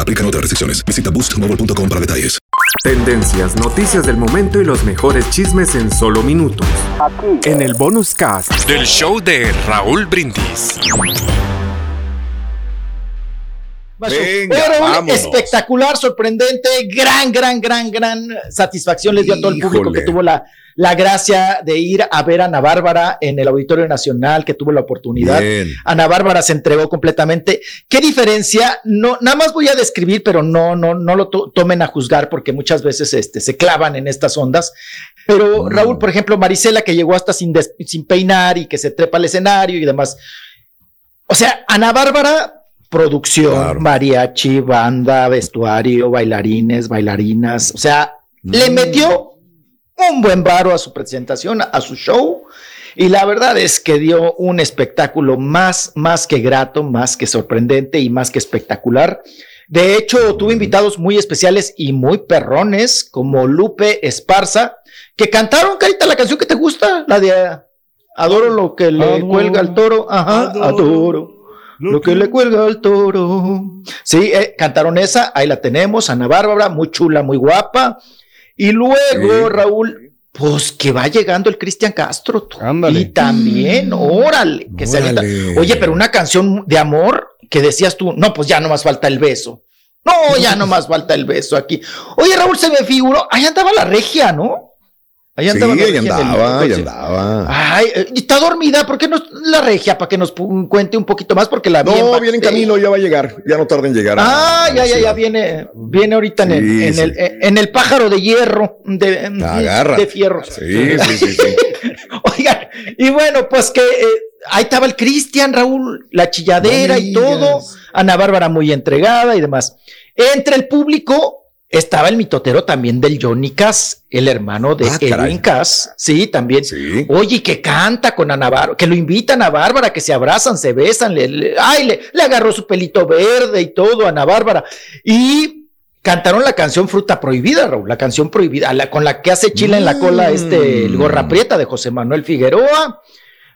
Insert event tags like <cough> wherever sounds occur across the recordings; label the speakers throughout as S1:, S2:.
S1: Aplican otras restricciones. Visita boostmobile.com para detalles.
S2: Tendencias, noticias del momento y los mejores chismes en solo minutos. En el bonus cast del show de Raúl Brindis.
S3: Venga, vámonos. espectacular, sorprendente, gran, gran, gran, gran satisfacción les dio a todo el público que tuvo la, la gracia de ir a ver a Ana Bárbara en el Auditorio Nacional, que tuvo la oportunidad.
S4: Bien.
S3: Ana Bárbara se entregó completamente. ¿Qué diferencia? No, nada más voy a describir, pero no, no, no lo to- tomen a juzgar porque muchas veces este, se clavan en estas ondas. Pero Raúl, por ejemplo, Marisela que llegó hasta sin, sin peinar y que se trepa al escenario y demás. O sea, Ana Bárbara, producción, mariachi, banda, vestuario, bailarines, bailarinas. O sea, le metió un buen varo a su presentación, a su show. Y la verdad es que dio un espectáculo más, más que grato, más que sorprendente y más que espectacular. De hecho, tuvo invitados muy especiales y muy perrones, como Lupe Esparza, que cantaron, Carita, la canción que te gusta, la de Adoro lo que le
S4: Adoro,
S3: cuelga al toro. Ajá, adoro. Lo que le cuelga al toro. Sí, eh, cantaron esa, ahí la tenemos, Ana Bárbara, muy chula, muy guapa. Y luego, Raúl, pues que va llegando el Cristian Castro. tú. Y también, órale, que se avienta.
S4: Órale.
S3: Oye, pero una canción de amor que decías tú, no, pues ya no más falta el beso. No, ya no más falta el beso aquí. Oye, Raúl, se me figuró, ahí andaba la regia, ¿no? Ahí
S4: Sí,
S3: andaba la
S4: ahí andaba, ahí andaba.
S3: Ay, eh, está dormida, ¿por qué no la regia? Para que nos cuente un poquito más, porque la vi
S4: No,
S3: en
S4: viene en camino, ya va a llegar. Ya no tarda en llegar.
S3: Ah,
S4: a
S3: ya, ya, ya viene, viene ahorita en, el,
S4: Sí,
S3: en,
S4: sí.
S3: el, en el pájaro de hierro, de,
S4: Agarra.
S3: de fierro.
S4: Sí, sí, sí, sí. <laughs>
S3: Oigan, y bueno, pues que eh, ahí estaba el Cristian, Raúl, la chilladera y todo, Ana Bárbara muy entregada y demás. Entre el público estaba el mitotero también del Johnny Cass, el hermano de
S4: Ah, caray.
S3: Edwin Cass, sí, también. Oye, que canta con Ana Bárbara, que lo invitan a Bárbara, que se abrazan, se besan, le, le- ay, le, le agarró su pelito verde y todo a Ana Bárbara. Y cantaron la canción Fruta Prohibida, Raúl, la canción prohibida, la- con la que hace chila en la cola este, el gorra prieta de José Manuel Figueroa.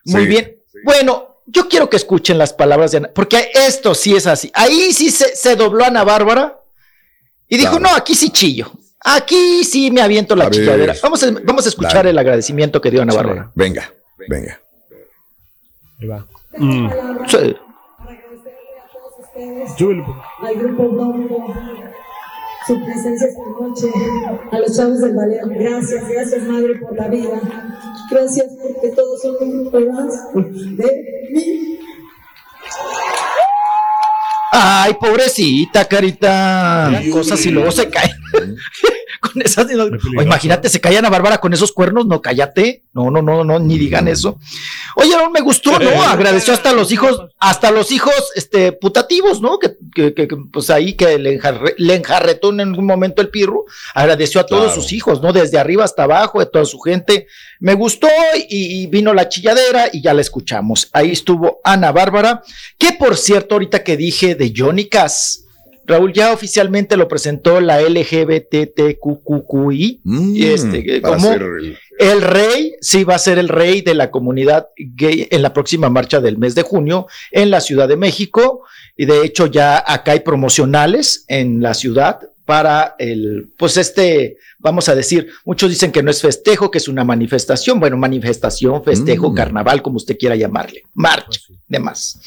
S3: Muy
S4: Sí,
S3: bien. Bueno, yo quiero que escuchen las palabras de Ana, porque esto sí es así. Ahí sí se, se dobló Ana Bárbara y dijo, no, aquí sí chillo. Aquí sí me aviento la
S4: A
S3: chilladera. Vamos a, vamos a escuchar
S4: Dale.
S3: el agradecimiento que dio Ana Bárbara.
S4: Venga, venga.
S5: Ahí va.
S3: Sí.
S6: al grupo Dombo, su presencia esta noche, a los chavos del ballet. Gracias, gracias madre por la vida. Gracias porque todos son un grupo más de mí.
S3: Ay, pobrecita, carita. Cosas y luego se cae. Con esas. o imagínate, se cae Ana Bárbara con esos cuernos. No, cállate. No, no, no, no, ni digan eso. Oye, no me gustó, ¿no? Agradeció hasta los hijos, hasta los hijos, este, putativos, ¿no? Que, que, que, que, pues ahí que le, enjarre- le enjarretó en algún momento el pirro. Agradeció a todos
S4: Claro.
S3: sus hijos, ¿no? Desde arriba hasta abajo, de toda su gente. Me gustó y, y vino la chilladera y ya la escuchamos. Ahí estuvo Ana Bárbara, que por cierto, ahorita que dije de Johnny Cass, Raúl ya oficialmente lo presentó la LGBTQQI. y este,
S4: Mm, para
S3: como
S4: el
S3: rey, sí, va a ser el rey de la comunidad gay en la próxima marcha del mes de junio en la Ciudad de México. Y de hecho, ya acá hay promocionales en la ciudad para el, pues este, vamos a decir, muchos dicen que no es festejo, que es una manifestación, bueno, manifestación, festejo,
S4: Mm.
S3: carnaval, como usted quiera llamarle, marcha, demás.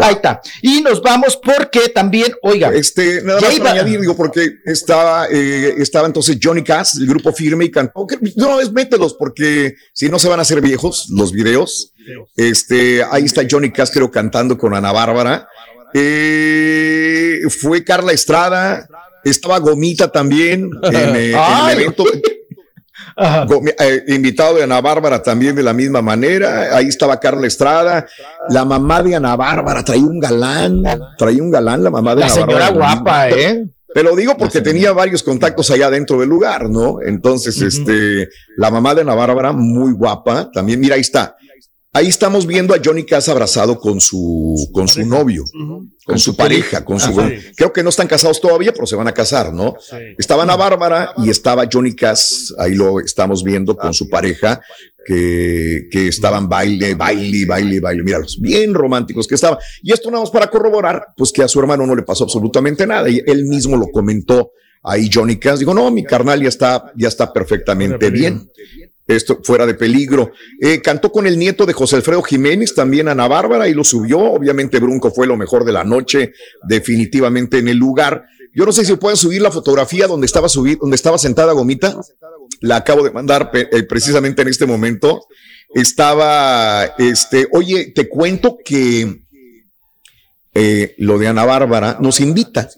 S3: Ahí está. Y nos vamos porque también, oiga,
S4: Este, nada
S3: Ya
S4: más
S3: iba-
S4: añadir, digo, porque estaba, eh, estaba entonces Johnny Cass, el grupo firme, y cantó. No, es mételos, porque si no se van a hacer viejos los videos. Este, ahí está Johnny Cass, creo, cantando con Ana Bárbara. Eh, fue Carla Estrada, estaba Gomita también en, eh, en el evento. <laughs> Gomi- eh, invitado de Ana Bárbara también de la misma manera. Ahí estaba Carla Estrada. La mamá de Ana Bárbara traía un galán. Traía un galán la mamá de
S3: la
S4: Ana
S3: señora
S4: Bárbara.
S3: guapa, ¿eh?
S4: Te lo digo porque tenía varios contactos allá dentro del lugar, ¿no? Entonces, este, la mamá de Ana Bárbara, muy guapa, también, mira, ahí está. Ahí estamos viendo a Johnny Cass abrazado con su, con su novio, con su pareja, con su,
S5: Ajá.
S4: creo que no están casados todavía, pero se van a casar, ¿no? Estaba Ana Bárbara y estaba Johnny Cass, ahí lo estamos viendo con su pareja, que, que estaban baile, baile, baile, baile, míralos, bien románticos que estaban. Y esto nada más para corroborar, pues que a su hermano no le pasó absolutamente nada. Y él mismo lo comentó ahí Johnny Cass. Digo, no, mi carnal ya está, ya está perfectamente bien. Esto fuera de peligro. Eh, cantó con el nieto de José Alfredo Jiménez, también Ana Bárbara, y lo subió. Obviamente Brunco fue lo mejor de la noche, definitivamente en el lugar. Yo no sé si pueden subir la fotografía donde estaba subir, donde estaba sentada Gomita. La acabo de mandar eh, precisamente en este momento. Estaba, este, oye, te cuento que eh, lo de Ana Bárbara nos invita.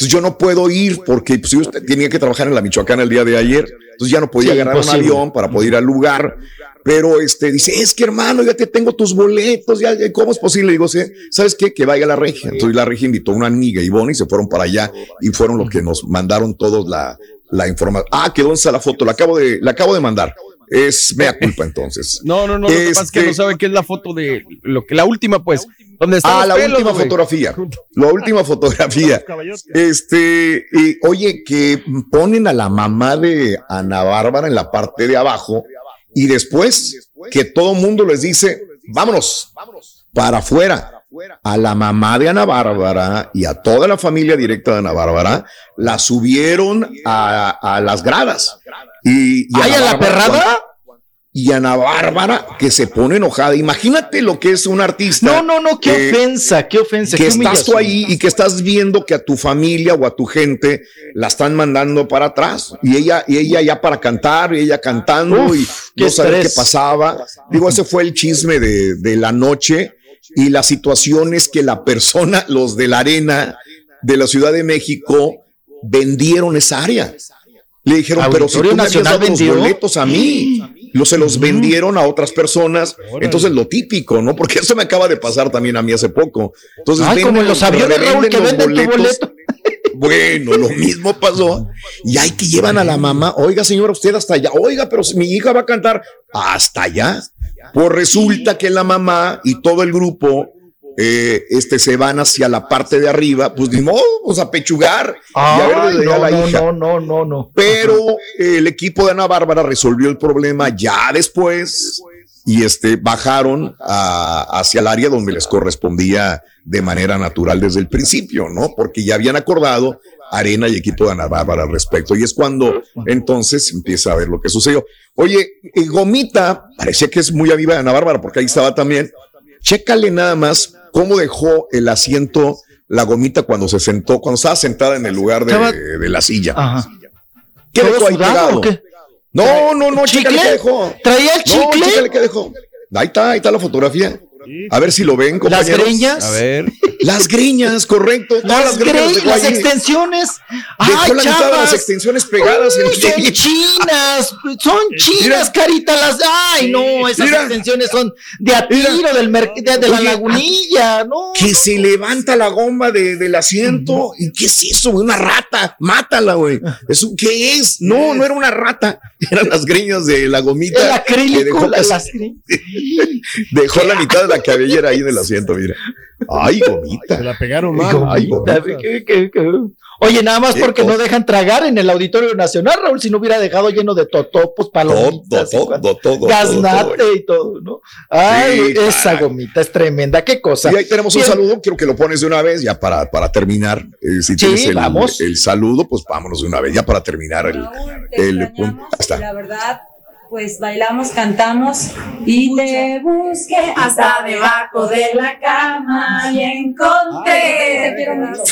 S4: Entonces yo no puedo ir porque pues, yo tenía que trabajar en la Michoacana el día de ayer. Entonces ya no podía
S3: Sí,
S4: agarrar un avión para poder ir al lugar. Pero este dice, es que hermano, ya te tengo tus boletos, ya, ¿cómo es posible? Digo, "Sí, ¿sabes qué? Que vaya la regia. Entonces la regia invitó a una amiga, Ivonne, y se fueron para allá y fueron los que nos mandaron todos la, la información. Ah, quedó en la foto, la acabo de, la acabo de mandar. Es mea culpa entonces. <laughs>
S5: No, no, no, lo que pasa es que
S4: Este-
S5: no sabe qué es la foto de lo que la última, pues, donde está
S4: Ah, la última fotografía. La última fotografía. Este, y, oye, que ponen a la mamá de Ana Bárbara en la parte de abajo y después que todo mundo les dice, vámonos para afuera. A la mamá de Ana Bárbara y a toda la familia directa de Ana Bárbara la subieron a, a las gradas. Y, y
S3: ¿Ay, a la perrada?
S4: Y Ana Bárbara que se pone enojada. Imagínate lo que es un artista.
S3: No, no, no, qué
S4: que-
S3: ofensa, qué ofensa.
S4: que
S3: qué
S4: estás tú ahí y que estás viendo que a tu familia o a tu gente la están mandando para atrás y ella y ella ya para cantar y ella cantando
S3: Uf,
S4: y
S3: qué
S4: no saber qué pasaba. Digo, ese fue el chisme de, de la noche y la situación es que la persona, los de la arena de la Ciudad de México vendieron esa área. Le dijeron, pero si tú me habías dado los boletos a mí, los se los vendieron a otras personas. Entonces, lo típico, ¿no? Porque eso me acaba de pasar también a mí hace poco. Entonces,
S3: Ay, como en los aviones, Raúl, que venden tu
S4: boletos.
S3: boleto. <laughs>
S4: Bueno, lo mismo pasó. Y hay que llevan a la mamá. Oiga, señora, usted hasta allá. Oiga, pero mi hija va a cantar hasta allá. Pues resulta que la mamá y todo el grupo eh, este, se van hacia la parte de arriba. Pues ni modo, pues a pechugar y a ver
S3: Ay,
S4: desde allá
S3: no,
S4: la
S3: no,
S4: hija.
S3: no, no, no, no.
S4: Pero eh, el equipo de Ana Bárbara resolvió el problema ya después y este bajaron a- hacia el área donde les correspondía de manera natural desde el principio, ¿no? Porque ya habían acordado Arena y equipo de Ana Bárbara al respecto. Y es cuando entonces empieza a ver lo que sucedió. Oye, Gomita, parecía que es muy amiga de Ana Bárbara porque ahí estaba también. Chécale nada más cómo dejó el asiento la Gomita cuando se sentó, cuando estaba sentada en el lugar de, la silla.
S3: Ajá.
S4: ¿Qué
S3: ¿Todo
S4: dejó ahí pegado?
S3: o qué?
S4: No, no, no,
S3: ¿Chicle?
S4: qué dejó.
S3: ¿Traía el
S4: No,
S3: chicle?
S4: chécale qué dejó. Ahí está, ahí está la fotografía. A ver si lo ven,
S3: ¿Las
S4: compañeros.
S3: greñas?
S5: A ver.
S4: Las greñas, correcto. Todas
S3: Las,
S4: las
S3: gre-
S4: dejó
S3: las extensiones.
S4: Dejó
S3: ¡Ay,
S4: la mitad de las extensiones pegadas en
S3: Uy,
S4: el
S3: son chinas, son chinas,
S4: Mira.
S3: carita. Las, ay, no, esas
S4: Mira.
S3: extensiones son de a tiro del de, de la
S4: Oye,
S3: lagunilla, no.
S4: Que se levanta la goma de- del asiento. ¿Y qué es eso? Una rata. Mátala, güey. ¿Eso qué es? No, no era una rata. <laughs> Eran las greñas de la gomita.
S3: El
S4: que
S3: acrílico,
S4: dejó,
S3: la- <laughs> las
S4: dejó la mitad de la cabellera ahí en el asiento, mira. Ay, gomita.
S7: Se la pegaron mal.
S4: Ay,
S3: Gomita. Oye, nada más porque no dejan tragar en el Auditorio Nacional, Raúl, si no hubiera dejado lleno de totopos, palomitas,
S4: todo, todo, todo.
S3: gaznate y todo, ¿no? Ay, esa gomita es tremenda, qué cosa.
S4: Y ahí tenemos un saludo, quiero que lo pones de una vez, ya para, para terminar. Eh, si tienes el,
S3: vamos.
S4: el saludo, pues vámonos de una vez, ya para terminar el,
S8: Raúl, te
S4: el
S8: extrañamos
S4: punto.
S8: La verdad, pues bailamos, cantamos y te busqué hasta debajo de la cama y encontré. Te quiero mucho.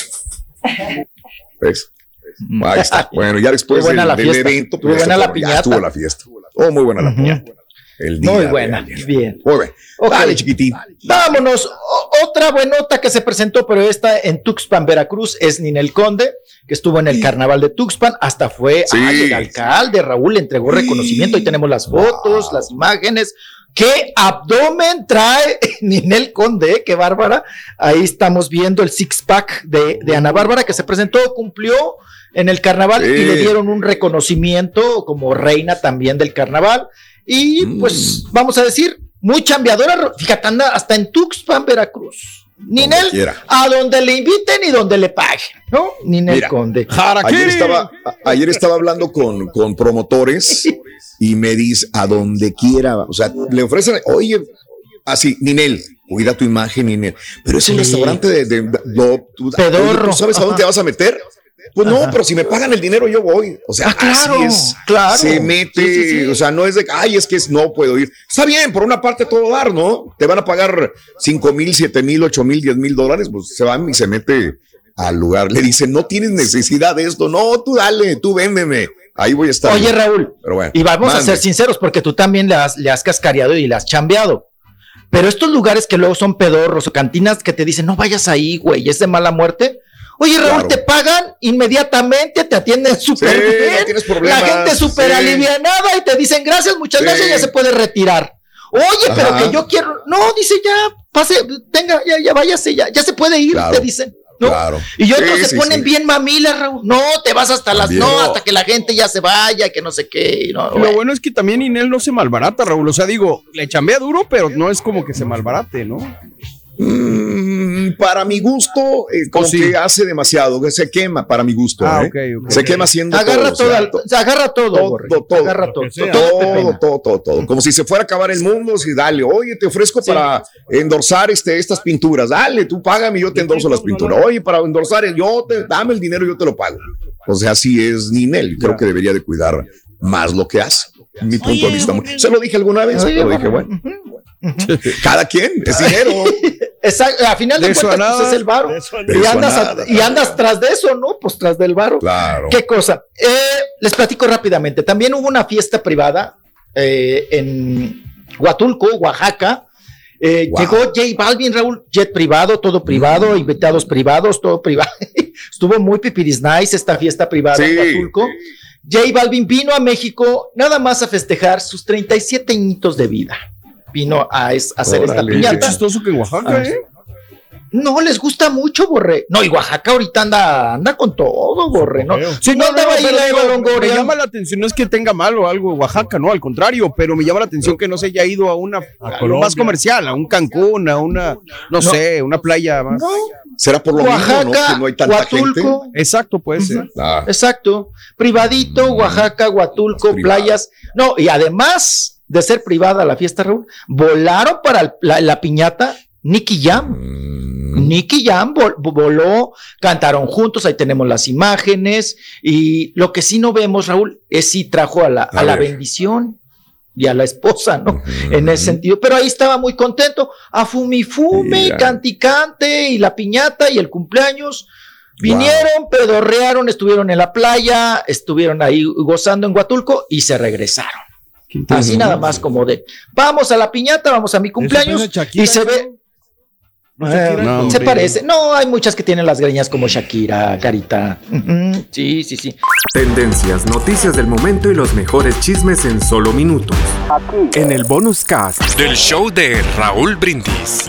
S4: ¿Ves? Ahí está. Bueno, ya después del,
S3: la
S4: del
S3: fiesta.
S4: evento, pues
S3: buena
S4: se
S3: la
S4: ya
S3: piñata.
S4: estuvo la fiesta. Oh, muy buena la
S3: Ujú.
S4: piñata. El día
S3: Muy
S4: de
S3: buena,
S4: ayer.
S3: bien.
S4: Muy bien.
S3: Ok.
S4: Dale, chiquitín.
S3: Vámonos. O- otra buenota que se presentó, pero esta en Tuxpan, Veracruz, es Ninel Conde, que estuvo en el carnaval de Tuxpan, hasta fue
S4: Sí.
S3: ay, el alcalde, Raúl le entregó reconocimiento, ahí tenemos las fotos,
S4: Wow.
S3: las imágenes. ¿Qué abdomen trae <laughs> Ninel Conde? eh? Qué bárbara. Ahí estamos viendo el six pack de, de Ana Bárbara que se presentó, cumplió en el carnaval y le dieron un reconocimiento como reina también del carnaval. Y
S4: Mm.
S3: pues vamos a decir, muy chambeadora, fíjate, anda hasta en Tuxpan, Veracruz. Ninel, a donde le inviten y donde le paguen, ¿no? Ninel
S4: Mira.
S3: Conde.
S4: Ayer estaba, ayer estaba hablando con, con promotores <laughs> y me dice a donde quiera, o sea, le ofrecen, oye, así, Ninel, cuida tu imagen, Ninel, pero es un
S3: Sí.
S4: restaurante de, de- de- no, tú-
S3: Pedorro.
S4: oye, ¿tú ¿sabes a dónde
S3: Ajá.
S4: te vas a meter? Pues no,
S3: Ajá.
S4: pero si me pagan el dinero yo voy. O sea,
S3: Ah, claro,
S4: así es.
S3: claro.
S4: Se mete,
S3: Sí, sí, sí.
S4: o sea, no es de, ay, es que es- no puedo ir. Está bien, por una parte todo dar, ¿no? Te van a pagar cinco mil, siete mil, ocho mil, diez mil dólares, pues se van y se mete al lugar. Le dicen, no tienes necesidad de esto. No, tú dale, tú véndeme. Ahí voy a estar.
S3: Oye, Raúl,
S4: Pero bueno,
S3: y vamos a ser sinceros, porque tú también le has, le has cascareado y le has chambeado. Pero estos lugares que luego son pedorros o cantinas que te dicen, no vayas ahí, güey, es de mala muerte. Oye, Raúl,
S4: Claro.
S3: te pagan inmediatamente, te atienden súper
S4: Sí,
S3: bien.
S4: no tienes
S3: la gente súper
S4: sí.
S3: alivianada y te dicen gracias, muchas
S4: Sí.
S3: gracias, ya se puede retirar. Oye, pero que yo quiero. No, dice ya, pase, tenga, ya, ya váyase, ya, ya se puede ir,
S4: Claro.
S3: te dicen. ¿no?
S4: Claro.
S3: Y otros
S4: Sí,
S3: se
S4: sí,
S3: ponen
S4: sí.
S3: bien mamilas, Raúl. No, te vas hasta las,
S4: También.
S3: no, hasta que la gente ya se vaya, que no sé qué. no,
S5: Lo bueno es que también Inel no se malbarata, Raúl. O sea, digo, le chambea duro, pero no es como que se malbarate, ¿no?
S4: Mm, para mi gusto, eh, como
S5: Oh, sí.
S4: que hace demasiado, que se quema para mi gusto.
S5: Ah,
S4: ¿eh?
S5: ok, ok.
S4: Se quema haciendo
S3: agarra
S4: todo. o
S3: todo,
S4: sea,
S3: al-
S4: to-
S3: se agarra todo,
S4: todo,
S3: Borre.
S4: todo,
S3: agarra todo,
S7: sea.
S3: todo
S4: todo, todo, todo, todo. Como si se fuera a acabar el mundo, si dale, oye, te ofrezco
S3: Sí.
S4: para endorsar este, estas pinturas, dale, tú págame y yo te endorso las pinturas. Oye, para endorsar, yo te, dame el dinero y yo te lo pago. O sea, así es Ninel. Creo que debería de cuidar más lo que hace. Mi punto de vista. Se lo dije alguna vez,
S3: Oye,
S4: pero dije, bueno. <laughs> cada quien, es dinero. <laughs>
S3: Exacto, a final de, cuentas, pues es el varo. Y
S4: a
S3: andas, y andas tras de eso, ¿no? Pues tras del varo.
S4: Claro.
S3: ¿Qué cosa? Eh, les platico rápidamente. También hubo una fiesta privada eh, en Huatulco, Oaxaca. Eh,
S4: Wow.
S3: Llegó J Balvin, Raúl, jet privado, todo privado,
S4: Mm.
S3: invitados privados, todo privado. <laughs> Estuvo muy pipiris nice esta fiesta privada
S4: Sí.
S3: en Huatulco. J Balvin vino a México nada más a festejar sus 37 añitos de vida. Vino a, es- a hacer esta
S4: Órale.
S3: Piñata.
S5: chistoso que en Oaxaca,
S3: Ah,
S5: ¿eh?
S3: No, les gusta mucho, Borre. No, y Oaxaca ahorita anda, anda con todo, Borre, ¿no? Si no, andaba ahí
S5: pero
S3: la Eva Longoria.
S5: me llama la atención, no es que tenga malo algo Oaxaca, no, al contrario, pero me llama la atención que no se haya ido a una a lo
S7: Colombia.
S5: más comercial, a un Cancún, a una, no, sé, una playa más.
S3: No,
S4: Será por lo mismo, ¿no?
S3: Oaxaca,
S4: Que no hay tanta
S3: Huatulco,
S4: gente.
S5: Exacto, puede ser.
S4: Ah,
S3: exacto. Privadito, Oaxaca, Huatulco, playas. No, y además de ser privada la fiesta, Raúl, volaron para el- la, la piñata Nicky Jam.
S4: mm,
S3: Nicky Jam vol- voló, cantaron juntos, ahí tenemos las imágenes. Y lo que sí no vemos, Raúl, es si trajo a la, a
S4: A
S3: la bendición y a la esposa, ¿no? en ese sentido. Pero ahí estaba muy contento. A Fumi Fume,
S4: Mira.
S3: canticante y la piñata y el cumpleaños. Vinieron, pedorrearon, estuvieron en la playa, estuvieron ahí gozando en Huatulco y se regresaron. Así nada más como de, vamos a la piñata, vamos a mi cumpleaños
S7: Shakira,
S3: y se ve,
S7: ¿no? ¿No Shakira?
S3: Eh,
S5: No,
S3: se parece. No, hay muchas que tienen las greñas como Shakira, Carita. Sí, sí, sí.
S2: Tendencias, noticias del momento y los mejores chismes en solo minutos. En el bonus cast del show de Raúl Brindis.